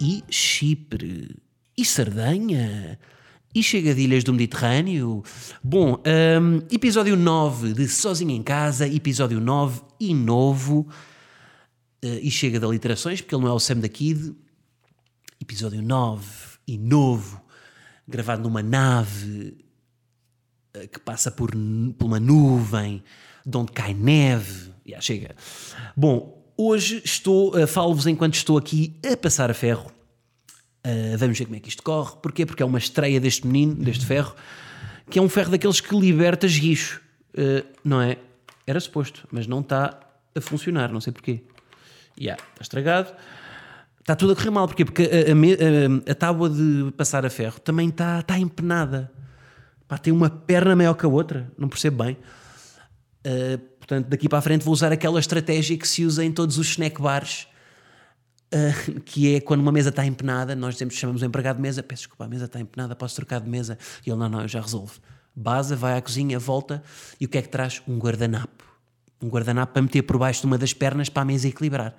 E Chipre? E Sardanha? E chegadilhas do Mediterrâneo? Bom, hum, episódio 9 de Sozinho em Casa, episódio 9 e novo. Uh, e chega de aliterações, porque ele não é o Sam da Kid. Episódio 9 e novo, gravado numa nave uh, que passa por, por uma nuvem, de onde cai neve. Já chega. Bom, Hoje estou, uh, falo-vos enquanto estou aqui a passar a ferro. Uh, vamos ver como é que isto corre. Porquê? Porque é uma estreia deste menino, deste ferro, que é um ferro daqueles que liberta esguicho. Uh, não é? Era suposto, mas não está a funcionar, não sei porquê. Yeah, está estragado. Está tudo a correr mal, porquê? Porque a, a, a, a tábua de passar a ferro também está, está empenada. Pá, tem uma perna maior que a outra, não percebo bem. Uh, Portanto, daqui para a frente vou usar aquela estratégia que se usa em todos os snack bars, uh, que é quando uma mesa está empenada, nós dizemos, chamamos o empregado de mesa, peço desculpa, a mesa está empenada, posso trocar de mesa? E ele, não, não, eu já resolvo. Baza, vai à cozinha, volta, e o que é que traz? Um guardanapo. Um guardanapo para meter por baixo de uma das pernas para a mesa equilibrar.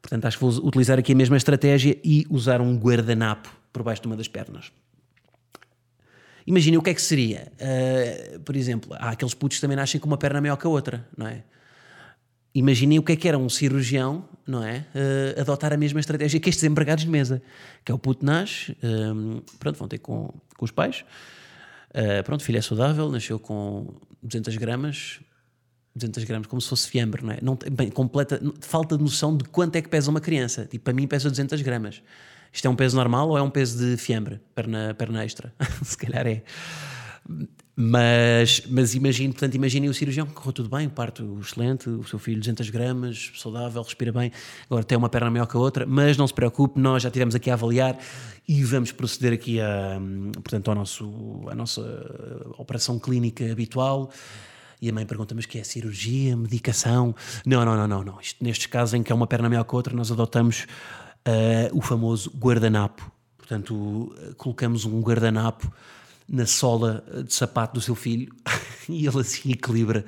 Portanto, acho que vou utilizar aqui a mesma estratégia e usar um guardanapo por baixo de uma das pernas. Imaginem o que é que seria. Uh, por exemplo, há aqueles putos que também nascem com uma perna maior que a outra, não é? Imaginem o que é que era um cirurgião, não é? Uh, adotar a mesma estratégia que estes empregados de mesa. Que é o puto nasce, um, eh, pronto, vão ter com, com os pais. Uh, pronto, filho é saudável, nasceu com 200 gramas, 200 gramas, como se fosse fiambre, não é? Não, bem, completa, falta de noção de quanto é que pesa uma criança. Tipo, para mim pesa 200 gramas. Isto é um peso normal ou é um peso de fiambre, perna, perna extra? Se calhar é. Mas, mas imagine, portanto, imaginem o cirurgião que correu tudo bem, parto excelente, o seu filho 200 gramas, saudável, respira bem, agora tem uma perna maior que a outra, mas não se preocupe, nós já tivemos aqui a avaliar e vamos proceder aqui a, portanto, ao nosso, à nossa operação clínica habitual. E a mãe pergunta: Mas que é cirurgia, medicação? Não, não, não, não. não. Isto, nestes casos em que é uma perna maior que a outra, nós adotamos uh, o famoso guardanapo. Portanto, uh, colocamos um guardanapo na sola de sapato do seu filho e ele assim equilibra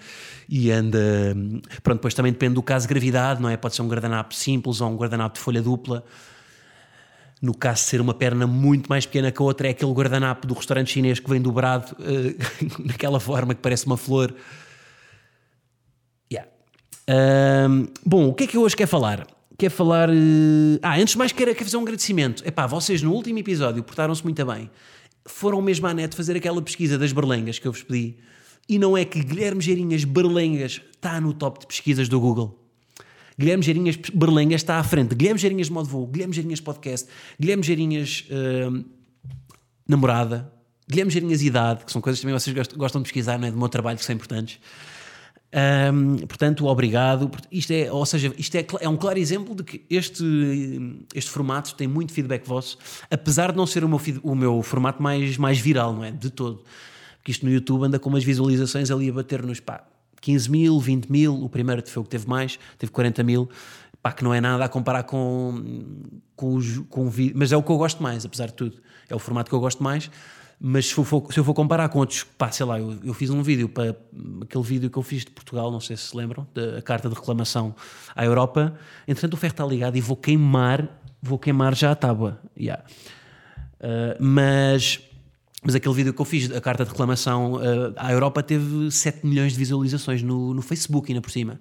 e anda. Pronto, depois também depende do caso de gravidade, não é? Pode ser um guardanapo simples ou um guardanapo de folha dupla. No caso de ser uma perna muito mais pequena que a outra, é aquele guardanapo do restaurante chinês que vem dobrado uh, naquela forma que parece uma flor. Yeah. Um, bom, o que é que eu hoje quero falar? Quer falar. Uh... Ah, antes de mais, quero, fazer um agradecimento. Epá, vocês no último episódio portaram-se muito bem. Foram mesmo à net fazer aquela pesquisa das berlengas que eu vos pedi. E não é que Guilherme Geirinhas Berlengas está no top de pesquisas do Google. Guilherme Geirinhas Berlengas está à frente. Guilherme Geirinhas Modo Voo, Guilherme Geirinhas Podcast, Guilherme Geirinhas uh, Namorada, Guilherme Geirinhas Idade, que são coisas que também vocês gostam de pesquisar, não é? Do meu trabalho, que são importantes. Um, portanto, obrigado. Isto é, ou seja, isto é, é, um claro exemplo de que este, este formato tem muito feedback vosso, apesar de não ser o meu, o meu formato mais, mais viral, não é? De todo. Porque isto no YouTube anda com umas visualizações ali a bater nos pá, 15 mil, 20 mil. O primeiro foi o que teve mais, teve 40 mil. Pá, que não é nada a comparar com, com, os, com o vídeo, mas é o que eu gosto mais, apesar de tudo. É o formato que eu gosto mais. Mas se eu for, se eu for comparar com outros, pá, sei lá, eu, eu, fiz um vídeo para aquele vídeo que eu fiz de Portugal, não sei se se lembram, da carta de reclamação à Europa. Entretanto, o ferro está ligado e vou queimar, vou queimar já a tábua. Yeah. Uh, mas, mas aquele vídeo que eu fiz, a carta de reclamação uh, à Europa, teve 7 milhões de visualizações no, no Facebook, ainda por cima.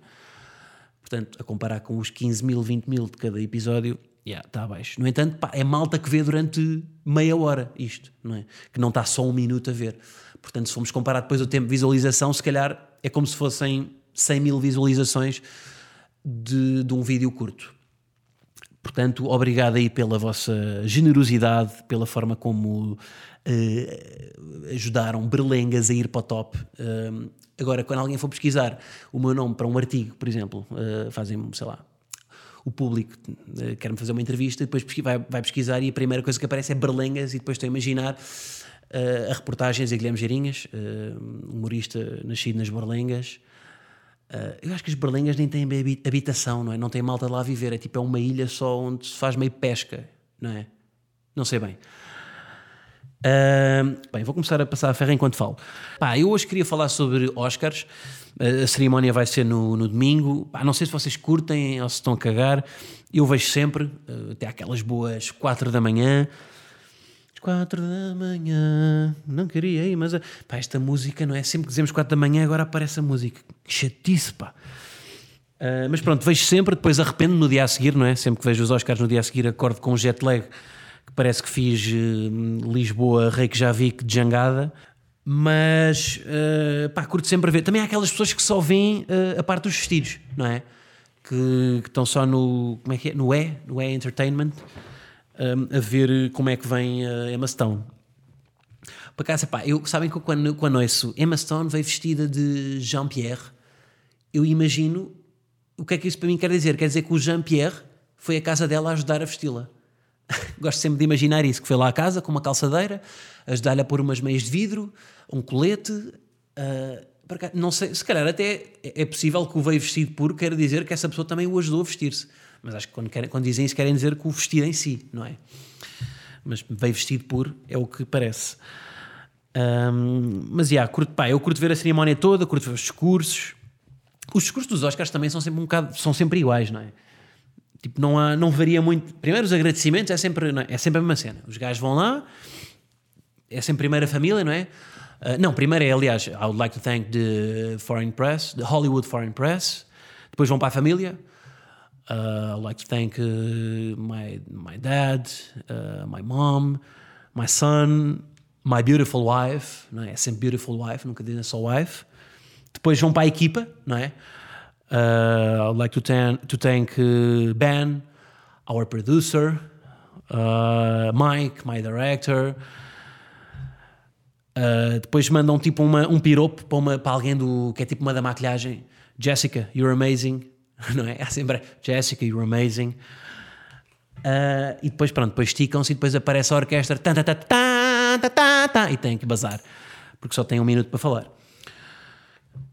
Portanto, a comparar com os 15 mil, 20 mil de cada episódio, Yeah, está abaixo. No entanto, pá, é malta que vê durante meia hora isto, não é? Que não está só um minuto a ver. Portanto, se formos comparar depois o tempo de visualização, se calhar é como se fossem 100 mil visualizações de, de um vídeo curto. Portanto, obrigado aí pela vossa generosidade, pela forma como uh, ajudaram berlengas a ir para o top. Uh, agora, quando alguém for pesquisar o meu nome para um artigo, por exemplo, uh, fazem, sei lá, o público uh, quer-me fazer uma entrevista, depois vai, vai pesquisar e a primeira coisa que aparece é berlengas e depois estou a imaginar uh, a reportagens a Guilherme Geirinhas, uh, humorista nascido nas berlengas. eu acho que as berlengas nem têm habitação, não é? Não tem malta de lá a viver, é tipo é uma ilha só onde se faz meio pesca, não é? Não sei bem. Uh, bem, vou começar a passar a ferro enquanto falo. Pá, eu hoje queria falar sobre Oscars. A cerimónia vai ser no, no domingo. Pá, não sei se vocês curtem ou se estão a cagar. Eu vejo sempre, uh, até aquelas boas 4 da manhã. 4 da manhã, não queria ir, mas pá, esta música não é sempre que dizemos 4 da manhã, agora aparece a música. Que chatice, pá. Uh, mas pronto, vejo sempre, depois arrependo no dia a seguir, não é? Sempre que vejo os Oscars no dia a seguir, acordo com jet lag que parece que fiz uh, Lisboa, Reykjavik de jangada. Mas uh, pá, curto sempre a ver. Também há aquelas pessoas que só veem uh, a parte dos vestidos, não é? Que, que, estão só no. Como é que é? No E, no E Entertainment, um, a ver como é que vem a Emma Stone. Por acaso, pá, eu, sabem que quando, quando ouço Emma Stone veio vestida de Jean-Pierre, eu imagino o que é que isso para mim quer dizer. Quer dizer que o Jean-Pierre foi à casa dela a ajudar a vesti-la. Gosto sempre de imaginar isso, que foi lá à casa com uma calçadeira, ajudar-lhe a pôr umas meias de vidro, um colete. Uh, não sei, se calhar até é possível que o veio vestido puro quer dizer que essa pessoa também o ajudou a vestir-se. Mas acho que quando, querem, quando dizem isso querem dizer que o vestido em si, não é? Mas veio vestido puro é o que parece. Um, mas, já, curto, pá, eu curto ver a cerimónia toda, curto ver os discursos. Os discursos dos Oscars também são sempre um bocado, são sempre iguais, não é? Tipo, não, há, não varia muito. Primeiro, os agradecimentos é sempre, é? é sempre a mesma cena. Os gajos vão lá, é sempre primeira família, não é? Uh, não, primeiro é, aliás, I would like to thank the foreign press, the Hollywood foreign press. Depois vão para a família. Uh, I'd like to thank uh, my, my dad, my mom, my son, my beautiful wife. Não é? é sempre beautiful wife, nunca dizem só wife. Depois vão para a equipa, não é? Uh, I'd like to, ten, to thank uh, Ben, our producer, uh, Mike, my director. Uh, depois mandam tipo uma, um piropo para, uma, para alguém do, que é tipo uma da maquilhagem. Jessica, you're amazing. Não é? É sempre Jessica, you're amazing. Uh, e depois, pronto, depois esticam-se e depois aparece a orquestra tan, tan, tan, e tem que bazar. Porque só tem um minuto para falar.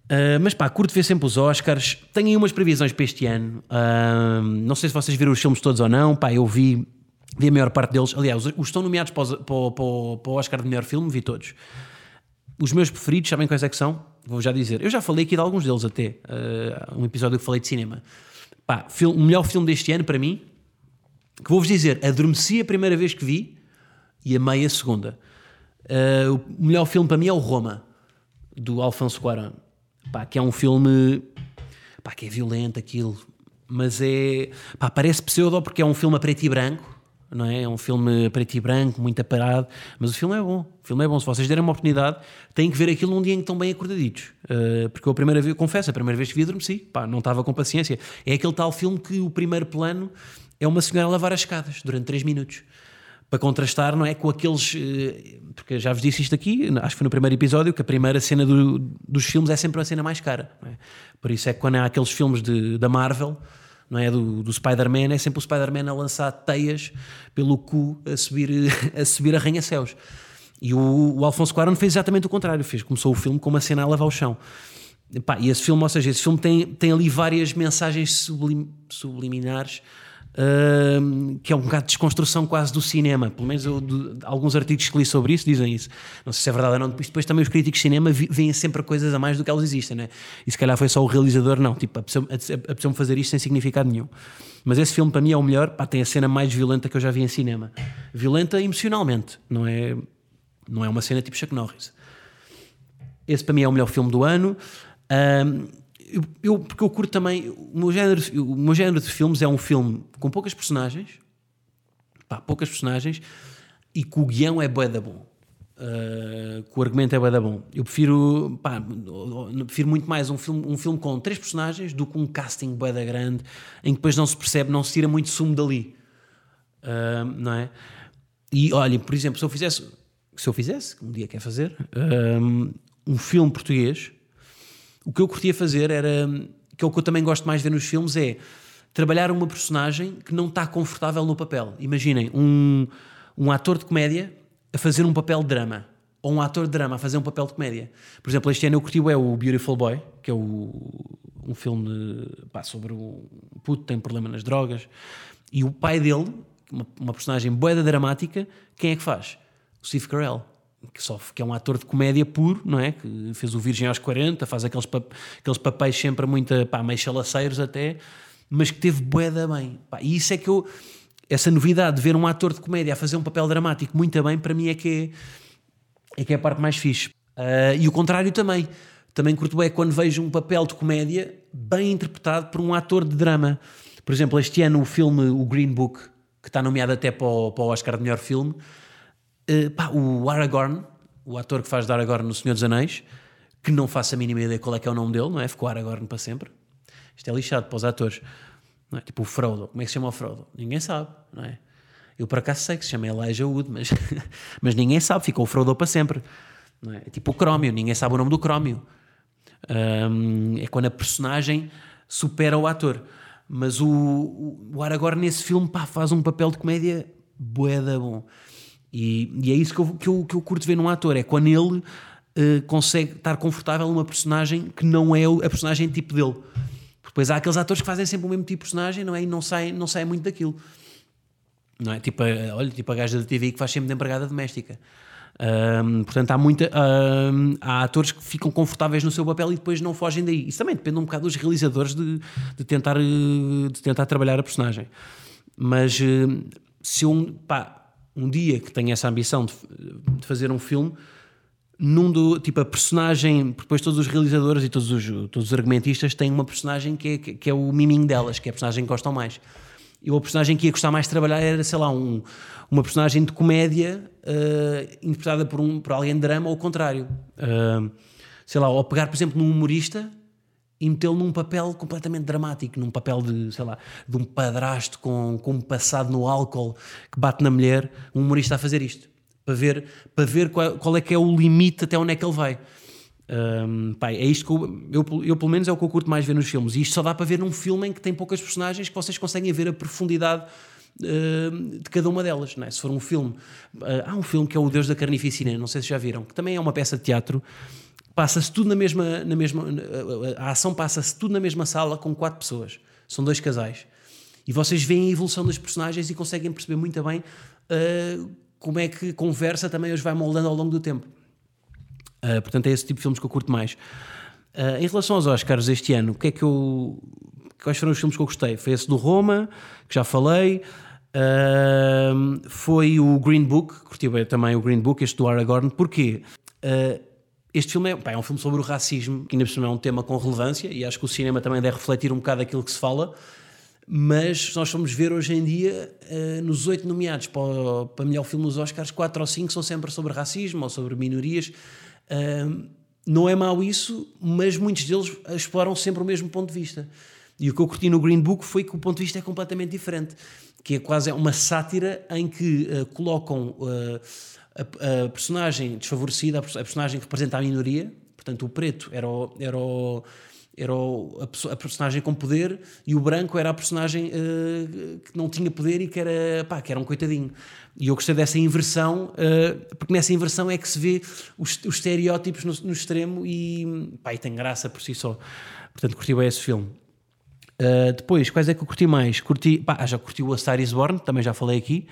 Uh, mas pá, curto ver sempre os Oscars. Tenho aí umas previsões para este ano. Uh, não sei se vocês viram os filmes todos ou não. Pá, eu vi, vi a maior parte deles. Aliás, os, estão nomeados para, para, o, para o Oscar de melhor filme, vi todos. Os meus preferidos, sabem quais é que são? Vou já dizer. Eu já falei aqui de alguns deles até. Uh, um episódio que falei de cinema. Pá, o melhor filme deste ano para mim, que vou-vos dizer, adormeci a primeira vez que vi e amei a segunda. o melhor filme para mim é o Roma, do Alfonso Cuarón Pá, que é um filme pá, que é violento aquilo, mas é pá, parece pseudo porque é um filme a preto e branco, não é? É um filme a preto e branco, muito aparado, mas o filme é bom. O filme é bom. Se vocês derem uma oportunidade, têm que ver aquilo num dia em que estão bem acordaditos. Uh, porque eu a primeira vez, confesso, a primeira vez que vi adormeci, pá, não estava com paciência. É aquele tal filme que o primeiro plano é uma senhora a lavar as escadas durante 3 minutos para contrastar, não é? Com aqueles. Eh, porque já vos disse isto aqui, acho que foi no primeiro episódio, que a primeira cena do, dos filmes é sempre a cena mais cara. É? Por isso é que quando há aqueles filmes de, da Marvel, não é? Do, do Spider-Man, é sempre o Spider-Man a lançar teias pelo cu a subir, a subir arranha-céus. E o, o Alfonso Cuarón fez exatamente o contrário. Fez, começou o filme com uma cena a lavar o chão. E, pá, e esse filme, ou seja, esse filme tem, tem ali várias mensagens sublim, subliminares Que é um bocado de desconstrução quase do cinema. Pelo menos eu, de, alguns artigos que li sobre isso dizem isso. Não sei se é verdade ou não. Depois, depois também os críticos de cinema veem sempre coisas a mais do que elas existem, né? E se calhar foi só o realizador, não. Tipo, a pessoa, a, a pessoa fazer isto sem significado nenhum. Mas esse filme para mim é o melhor. Pá, tem a cena mais violenta que eu já vi em cinema. Violenta emocionalmente, não é, não é uma cena tipo Chuck Norris. Esse para mim é o melhor filme do ano. Um, eu, porque eu curto também. O meu, género, o meu género de filmes é um filme com poucas personagens, pá, poucas personagens, e que o guião é bué da bom. Uh, que o argumento é bué da bom. Eu prefiro, pá, prefiro muito mais um filme, um filme com três personagens do que um casting bué da grande, em que depois não se percebe, não se tira muito sumo dali. Uh, não é? E olhem, por exemplo, se eu fizesse, se eu fizesse, um dia quer fazer, um, um filme português o que eu curtia fazer era, que é o que eu também gosto mais de ver nos filmes, é trabalhar uma personagem que não está confortável no papel. Imaginem um, um ator de comédia a fazer um papel de drama. Ou um ator de drama a fazer um papel de comédia. Por exemplo, este ano eu curti é o Beautiful Boy, que é o, um filme pá, sobre um puto que tem problema nas drogas. E o pai dele, uma, uma personagem boeda dramática, quem é que faz? O Steve Carell que, só, que é um ator de comédia puro, não é? Que fez o Virgem aos 40, faz aqueles, pap aqueles papéis sempre muito, pá, meio chalaceiros até, mas que teve boeda bem. Pá, e isso é que eu. Essa novidade de ver um ator de comédia a fazer um papel dramático muito bem, para mim é que é, é, que é a parte mais fixe. Uh, e o contrário também. Também curto é quando vejo um papel de comédia bem interpretado por um ator de drama. Por exemplo, este ano o filme O Green Book, que está nomeado até para o, para o Oscar de melhor filme, uh, pá, o Aragorn, o ator que faz de Aragorn no Senhor dos Anéis, que não faço a mínima ideia qual é que é o nome dele, não é? Ficou Aragorn para sempre. Isto é lixado para os atores. É? Tipo o Frodo. Como é que se chama o Frodo? Ninguém sabe, não é? Eu por acaso sei que se chama Elijah Wood, mas, mas ninguém sabe, ficou o Frodo para sempre. Não é? é tipo o Crómio, ninguém sabe o nome do Crómio. Um, é quando a personagem supera o ator. Mas o, o Aragorn nesse filme pá, faz um papel de comédia boeda bom. E, e, é isso que eu, que, eu, que eu curto ver num ator, é quando ele uh, consegue estar confortável numa personagem que não é a personagem tipo dele. Depois há aqueles atores que fazem sempre o mesmo tipo de personagem não é? e não saem, não saem muito daquilo. Não é? Tipo, a, olha, tipo a gaja da TV que faz sempre de empregada doméstica. Um, portanto, há, muita, um, há atores que ficam confortáveis no seu papel e depois não fogem daí. Isso também depende um bocado dos realizadores de, de tentar, de tentar trabalhar a personagem. Mas se eu, pá, um dia que tenho essa ambição de, de fazer um filme, num do, tipo, a personagem, depois todos os realizadores e todos os, todos os argumentistas têm uma personagem que é, que é o miminho delas, que é a personagem que gostam mais. Eu a personagem que ia gostar mais de trabalhar era, sei lá, um, uma personagem de comédia uh, interpretada por, um, por alguém de drama ou o contrário. Uh, sei lá, ou pegar, por exemplo, num humorista e metê-lo num papel completamente dramático, num papel de, sei lá, de um padrasto com, com um passado no álcool que bate na mulher, um humorista a fazer isto, para ver, para ver qual, qual é que é o limite até onde é que ele vai. Um, pai, é isto que eu, eu, eu, pelo menos, é o que eu curto mais ver nos filmes. E isto só dá para ver num filme em que tem poucas personagens que vocês conseguem ver a profundidade de cada uma delas. É? Se for um filme, uh, há um filme que é O Deus da Carnificina, não sei se já viram, que também é uma peça de teatro passa-se tudo na mesma, na mesma a ação passa-se tudo na mesma sala com quatro pessoas. São dois casais. E vocês veem a evolução dos personagens e conseguem perceber muito bem uh, como é que conversa também os vai moldando ao longo do tempo. Uh, portanto, é esse tipo de filmes que eu curto mais. Uh, em relação aos Oscars este ano, o que é que eu. Quais foram os filmes que eu gostei? Foi esse do Roma, que já falei. Uh, foi o Green Book, curti bem também o Green Book, este do Aragorn. Porquê? Uh, este filme é, pá, é, um filme sobre o racismo, que ainda por cima é um tema com relevância, e acho que o cinema também deve refletir um bocado aquilo que se fala. Mas nós fomos ver hoje em dia, uh, nos oito nomeados para, para melhor filme nos Oscars, quatro ou cinco são sempre sobre racismo ou sobre minorias. Uh, não é mau isso, mas muitos deles exploram sempre o mesmo ponto de vista. E o que eu curti no Green Book foi que o ponto de vista é completamente diferente, que é quase uma sátira em que uh, colocam a, a, personagem desfavorecida, a personagem que representa a minoria, portanto o preto era o, era o, era a, a, personagem com poder e o branco era a personagem uh, que não tinha poder e que era, pá, que era um coitadinho. E eu gostei dessa inversão, uh, porque nessa inversão é que se vê os, os estereótipos no, no, extremo e, pá, e tem graça por si só. Portanto, curti bem esse filme. Uh, depois, quais é que eu curti mais? Curti, pá, já curti o A Star is Born, também já falei aqui,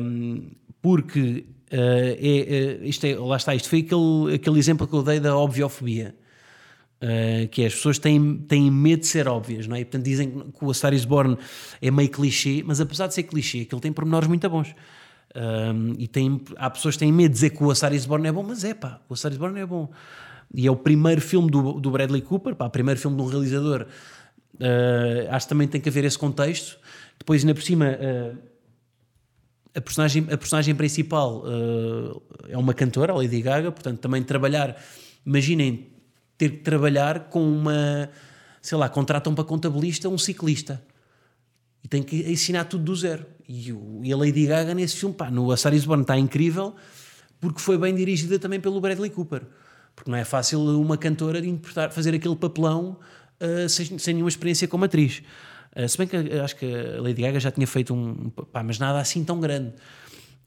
um, porque é, uh, isto é, lá está, isto foi aquele, aquele exemplo que eu dei da obviofobia. Uh, que é, as pessoas têm, têm medo de ser óbvias, não é? E, portanto, dizem que o A Star is Born é meio clichê, mas apesar de ser clichê, ele tem pormenores muito bons. e tem, há pessoas que têm medo de dizer que o A Star is Born é bom, mas é pá, o A Star is Born é bom. E é o primeiro filme do, do Bradley Cooper, pá, primeiro filme de um realizador. acho que também tem que haver esse contexto. Depois, ainda por cima a personagem, a personagem principal uh, é uma cantora, a Lady Gaga, portanto, também trabalhar. Imaginem ter que trabalhar com uma. Sei lá, contratam para contabilista um ciclista e tem que ensinar tudo do zero. E, o, e a Lady Gaga nesse filme, pá, no A Star is Born está incrível porque foi bem dirigida também pelo Bradley Cooper. Porque não é fácil uma cantora interpretar, fazer aquele papelão uh, sem, sem nenhuma experiência como atriz. Uh, se bem que uh, acho que a Lady Gaga já tinha feito um. Pá, mas nada assim tão grande.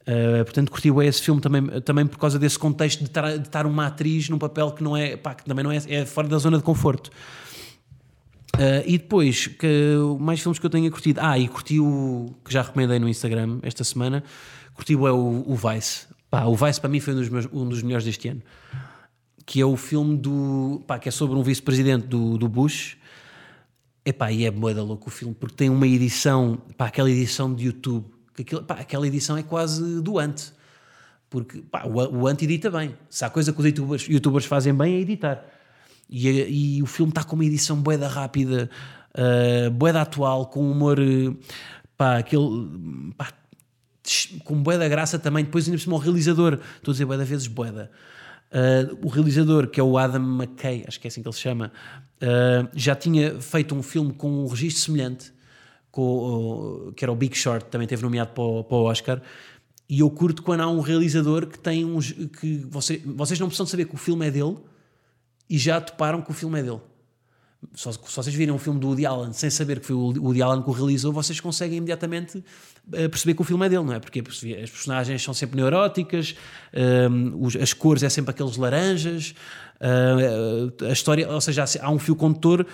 Uh, portanto, curti esse filme também, também por causa desse contexto de estar, uma atriz num papel que não é. Pá, que também não é, é fora da zona de conforto. Uh, e depois, que, mais filmes que eu tenha curtido. Ah, e curti o. que já recomendei no Instagram esta semana. Curti o, o Vice. Pá, o Vice para mim foi um dos, meus, um dos melhores deste ano. Que é o filme do. Pá, que é sobre um vice-presidente do, do Bush. Epá, e é moeda louco o filme, porque tem uma edição. Pá, aquela edição de YouTube. Que aquilo, pá, aquela edição é quase doante. Porque pá, o, o Ant edita bem. Se há coisa que os youtubers, youtubers fazem bem é editar. E, e o filme está com uma edição boeda rápida, uh, boeda atual, com humor, pá, aquele, pá, com boeda graça também. Depois ainda por cima o realizador, estou a dizer boeda vezes boeda. Uh, o realizador, que é o Adam McKay, acho que é assim que ele se chama, uh, já tinha feito um filme com um registro semelhante, com, que era o Big Short, também teve nomeado para o, para o Oscar. E eu curto quando há um realizador que tem uns. que você, vocês não precisam saber que o filme é dele, e já toparam que o filme é dele. Só, se vocês virem um filme do Woody Allen sem saber que foi o Woody Allen que o realizou, vocês conseguem imediatamente eh, perceber que o filme é dele, não é? Porque as personagens são sempre neuróticas, ehm, as cores é sempre aqueles laranjas, uh, a história, ou seja, há um fio condutor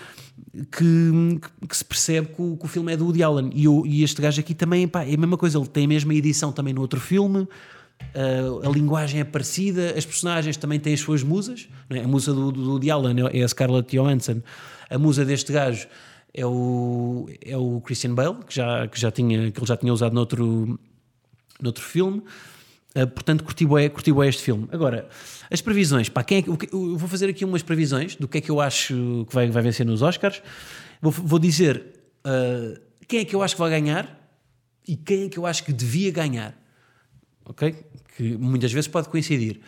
que, que, se percebe que o, que o, filme é do Woody Allen. E, o, e este gajo aqui também pá, é a mesma coisa, ele tem a mesma edição também no outro filme. Uh, a linguagem é parecida, as personagens também têm as suas musas. É? A musa do, do, do Alan é a Scarlett Johansson, a musa deste gajo é o, é o Christian Bale, que, já, que, já tinha, que ele já tinha usado noutro, noutro filme. Uh, portanto, curti bem, curti bem este filme. Agora, as previsões. Pá, quem é, eu vou fazer aqui umas previsões do que é que eu acho que vai, vai vencer nos Oscars. Vou, vou dizer uh, quem é que eu acho que vai ganhar e quem é que eu acho que devia ganhar ok? Que muitas vezes pode coincidir.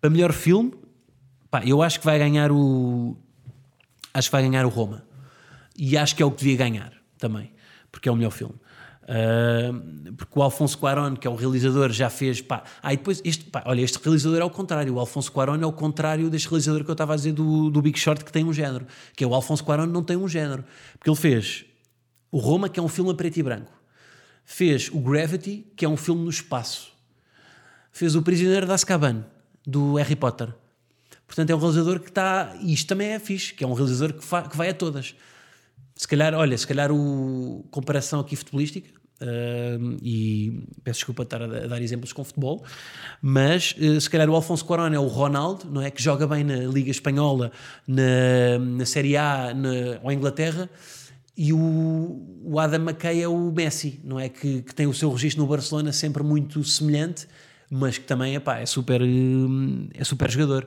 Para melhor filme, pá, eu acho que vai ganhar o. Acho que vai ganhar o Roma. E acho que é o que devia ganhar também, porque é o melhor filme. Uh, porque o Alfonso Cuarón, que é o realizador, já fez. Pá, ah, depois, este, pá, olha, este realizador é o contrário. O Alfonso Cuarón é o contrário deste realizador que eu estava a dizer do, do Big Short, que tem um género. Que é o Alfonso Cuarón não tem um género. Porque ele fez o Roma, que é um filme a preto e branco. Fez o Gravity, que é um filme no espaço fez O Prisioneiro de Azkaban, do Harry Potter. Portanto, é um realizador que está. E isto também é fixe, que é um realizador que, que vai a todas. Se calhar, olha, se calhar o comparação aqui futebolística, uh, e peço desculpa estar a, dar exemplos com futebol, mas uh, se calhar o Alfonso Cuarón é o Ronaldo, não é? Que joga bem na Liga Espanhola, na, na Série A na, ou Inglaterra, e o, o Adam McKay é o Messi, não é? Que, que tem o seu registro no Barcelona sempre muito semelhante mas que também epá, é, super, é super jogador.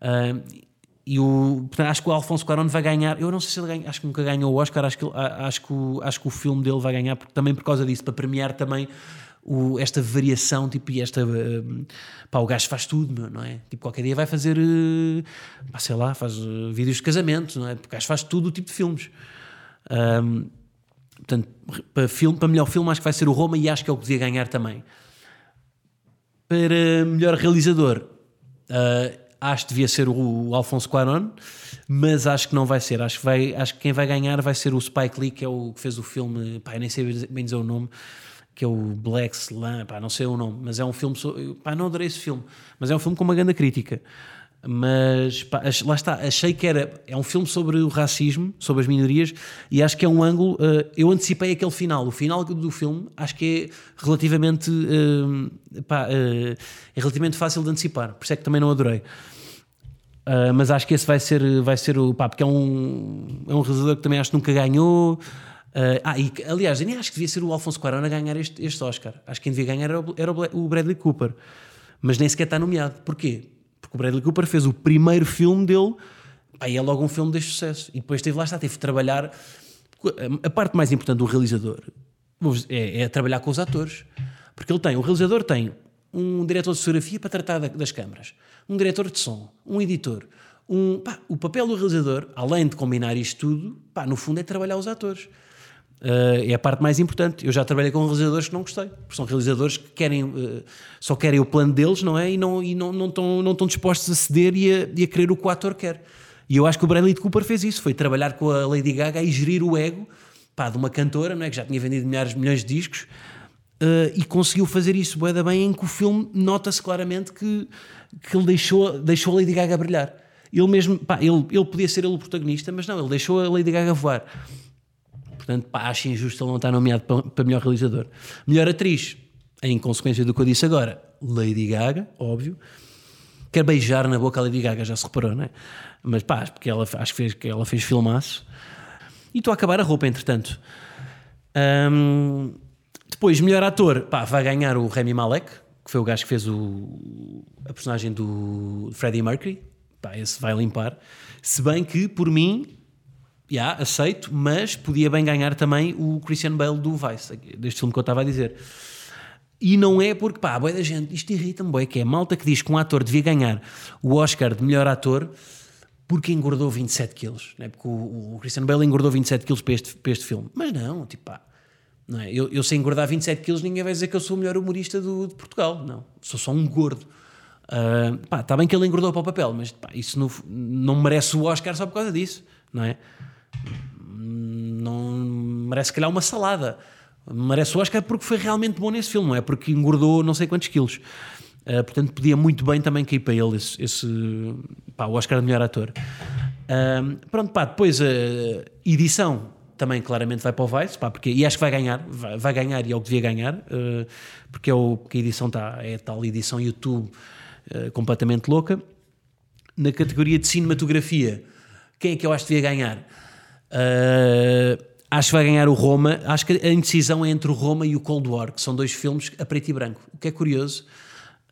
Uh, e o, portanto, acho que o Alfonso Cuarón vai ganhar. Eu não sei se ele ganha, acho que nunca ganhou o Oscar. Acho que, acho, que o, acho que o filme dele vai ganhar, porque, também por causa disso, para premiar também o, esta variação. Tipo, e esta. Uh, pá, o gajo faz tudo, meu, não é? Tipo, qualquer dia vai fazer. Pá, sei lá, faz vídeos de casamento, não é? Porque o gajo faz tudo o tipo de filmes. Um, portanto, para, filme, para melhor filme, acho que vai ser o Roma e acho que é o que devia ganhar também. Para melhor realizador, uh, acho que devia ser o, o Alfonso Cuarón, mas acho que não vai ser. Acho que, vai, acho que quem vai ganhar vai ser o Spike Lee, que é o que fez o filme, pá, nem sei bem dizer o nome, que é o Black Slam, pá, não sei o nome, mas é um filme, pá, não adorei esse filme, mas é um filme com uma grande crítica. Mas pá, lá está, achei que era. É um filme sobre o racismo, sobre as minorias, e acho que é um ângulo. Uh, eu antecipei aquele final. O final do filme acho que é relativamente. Uh, pá, uh, é relativamente fácil de antecipar, por isso é que também não adorei. mas acho que esse vai ser, vai ser o. Pá, porque é um, é um realizador que também acho que nunca ganhou. ah, e aliás, eu nem acho que devia ser o Alfonso Cuarón a ganhar este, este Oscar. Acho que quem devia ganhar era o, era o Bradley Cooper, mas nem sequer está nomeado. Porquê? Porque o Bradley Cooper fez o primeiro filme dele, aí é logo um filme de sucesso. E depois teve lá está, teve de trabalhar. A parte mais importante do realizador é, é trabalhar com os atores. Porque ele tem, o realizador tem um diretor de fotografia para tratar das câmaras, um diretor de som, um editor. Um, pá, o papel do realizador, além de combinar isto tudo, pá, no fundo é trabalhar os atores. Uh, é a parte mais importante. Eu já trabalhei com realizadores que não gostei, porque são realizadores que querem, uh, só querem o plano deles, não é? E não, e não, não, estão, não estão dispostos a ceder e a, e a querer o que o ator quer. E eu acho que o Bradley Cooper fez isso: foi trabalhar com a Lady Gaga e gerir o ego pá, de uma cantora, não é? Que já tinha vendido milhares, milhões de discos. Uh, e conseguiu fazer isso da bem em que o filme nota-se claramente que, que ele deixou, deixou a Lady Gaga brilhar. Ele mesmo, pá, ele, ele podia ser ele o protagonista, mas não, ele deixou a Lady Gaga voar. Portanto, pá, acho injusto ele não estar nomeado para, melhor realizador. Melhor atriz, em consequência do que eu disse agora, Lady Gaga, óbvio. Quer beijar na boca a Lady Gaga, já se reparou, não é? Mas pá, porque ela, acho que, fez, que ela fez filmaço. E estou a acabar a roupa, entretanto. Um, depois, melhor ator, pá, vai ganhar o Remy Malek, que foi o gajo que fez o, a personagem do Freddie Mercury. Pá, esse vai limpar. Se bem que, por mim, já, aceito, mas podia bem ganhar também o Christian Bale do Vice, deste filme que eu estava a dizer. E não é porque, pá, boa da gente, isto irrita-me, boa, que é malta que diz que um ator devia ganhar o Oscar de melhor ator porque engordou 27 quilos, não é? Porque o, o Christian Bale engordou 27 quilos para este, para este filme. Mas não, tipo, pá, não é? eu, eu sei engordar 27 quilos, ninguém vai dizer que eu sou o melhor humorista do, de Portugal, não. Sou só um gordo. Uh, pá, está bem que ele engordou para o papel, mas pá, isso não, não merece o Oscar só por causa disso, não é? Não merece, se calhar, uma salada. Merece o Oscar porque foi realmente bom nesse filme, não é? Porque engordou não sei quantos quilos. Uh, portanto, podia muito bem também cair para ele esse, esse pá, o Oscar de melhor ator. Uh, pronto, pá, depois a edição também claramente vai para o Vice, pá, porque, e acho que vai ganhar, vai, vai ganhar e é o que devia ganhar, uh, porque é o que a edição está, é tal edição YouTube completamente louca. Na categoria de cinematografia, quem é que eu acho que devia ganhar? Acho que vai ganhar o Roma. Acho que a indecisão é entre o Roma e o Cold War, que são dois filmes a preto e branco. O que é curioso,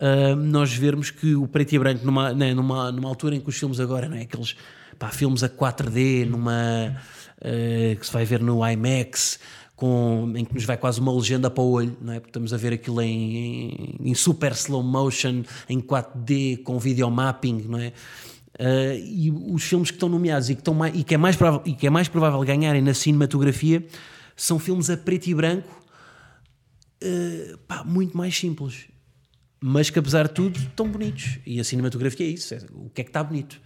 uh, nós vermos que o preto e branco, numa, né, numa, numa altura em que os filmes agora, não é? aqueles pá, filmes a 4D, numa, uh, que se vai ver no IMAX, com, em que nos vai quase uma legenda para o olho, não é? porque estamos a ver aquilo em, em, em super slow motion, em 4D, com videomapping, não é? Uh, e os filmes que estão nomeados e que, estão mais, e, que é mais provável, e que é mais provável ganharem na cinematografia são filmes a preto e branco uh, pá, muito mais simples mas que apesar de tudo estão bonitos. E a cinematografia é isso, é, o que é que está bonito.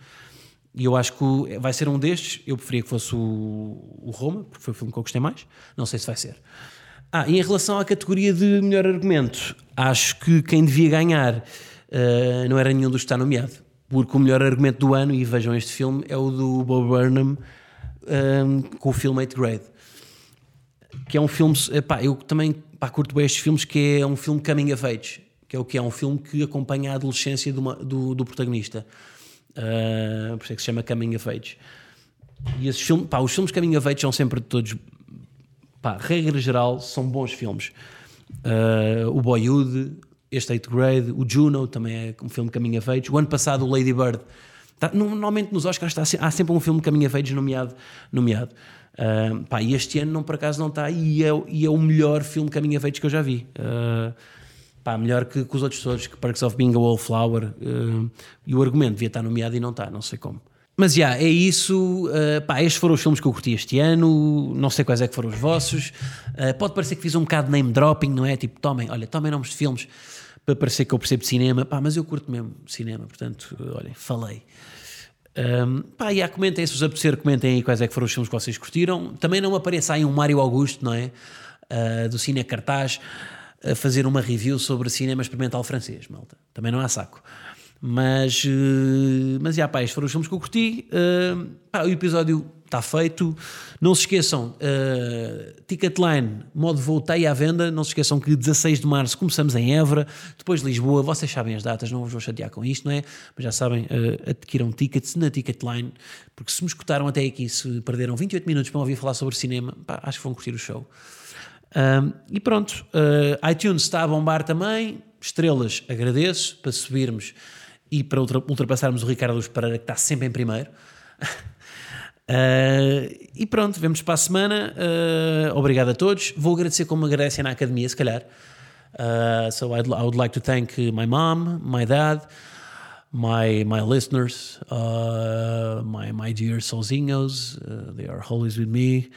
E eu acho que vai ser um destes. Eu preferia que fosse o, o Roma, porque foi o filme que eu gostei mais. Não sei se vai ser. Ah, e em relação à categoria de melhor argumento, acho que quem devia ganhar uh, não era nenhum dos que está nomeado. Porque o melhor argumento do ano, e vejam este filme, é o do Bob Burnham um, com o filme 8 Grade. Que é um filme. Epá, eu também pá, curto bem estes filmes, que é um filme coming of age que é o que é um filme que acompanha a adolescência do, do protagonista. Uh, por isso é que se chama Coming of Age. E esses filmes, pá, os filmes Coming of Age são sempre todos, pá, regra geral, são bons filmes. Uh, o Boyhood, este 8 Grade, o Juno também é um filme Coming of Age. O ano passado, o Lady Bird. Tá, normalmente nos Oscars está, há sempre um filme Coming of Age nomeado. nomeado. Uh, pá, e este ano, não, por acaso, não está. E é, e é o melhor filme of Age que eu já vi. Uh, pá, melhor que, que os outros todos, que Parks of Being a Wallflower, uh, e o argumento devia estar nomeado e não está, não sei como. Mas já, yeah, é isso. Uh, pá, estes foram os filmes que eu curti este ano. Não sei quais é que foram os vossos. Uh, pode parecer que fiz um bocado de name dropping, não é? Tipo, tomem, olha, tomem nomes de filmes para parecer que eu percebo de cinema. Pá, mas eu curto mesmo cinema, portanto, olhem, falei. Um, pá, e yeah, comentem, se vos apetecer, comentem aí quais é que foram os filmes que vocês curtiram. Também não apareça aí um Mário Augusto, não é? Uh, do Cine Cartaz a fazer uma review sobre cinema experimental francês, malta. Também não há saco. Mas, uh, mas já, pá, estes foram os filmes que eu curti. Uh, pá, o episódio está feito. Não se esqueçam, uh, Ticketline, modo voltei à venda. Não se esqueçam que 16 de março começamos em Évora, depois Lisboa. Vocês sabem as datas, não vos vou chatear com isto, não é? Mas já sabem, uh, adquiram tickets na Ticketline, porque se me escutaram até aqui, se perderam 28 minutos para ouvir falar sobre cinema, pá, acho que vão curtir o show. Um, e pronto, uh, iTunes está a bombar também, estrelas agradeço para subirmos e para ultrapassarmos o Ricardo Luz Pereira que está sempre em primeiro. Uh, e pronto, vemos para a semana. Uh, obrigado a todos. Vou agradecer como agradecem na academia, se calhar. Uh, so I'd, I would like to thank my mom, my dad, my my listeners, my my dear sozinhos. they are always with me.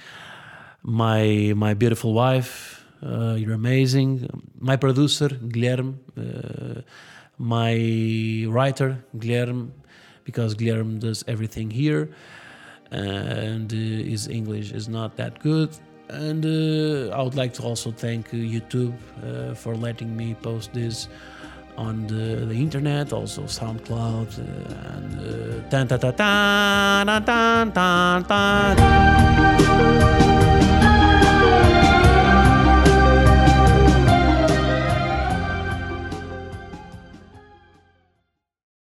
my my beautiful wife. You're amazing. My producer Guilherme, my writer Guilherme, because Guilherme does everything here, and uh, his English is not that good. and uh, I would like to also thank uh, YouTube for letting me post this on the, the internet, also SoundCloud, uh, and uh.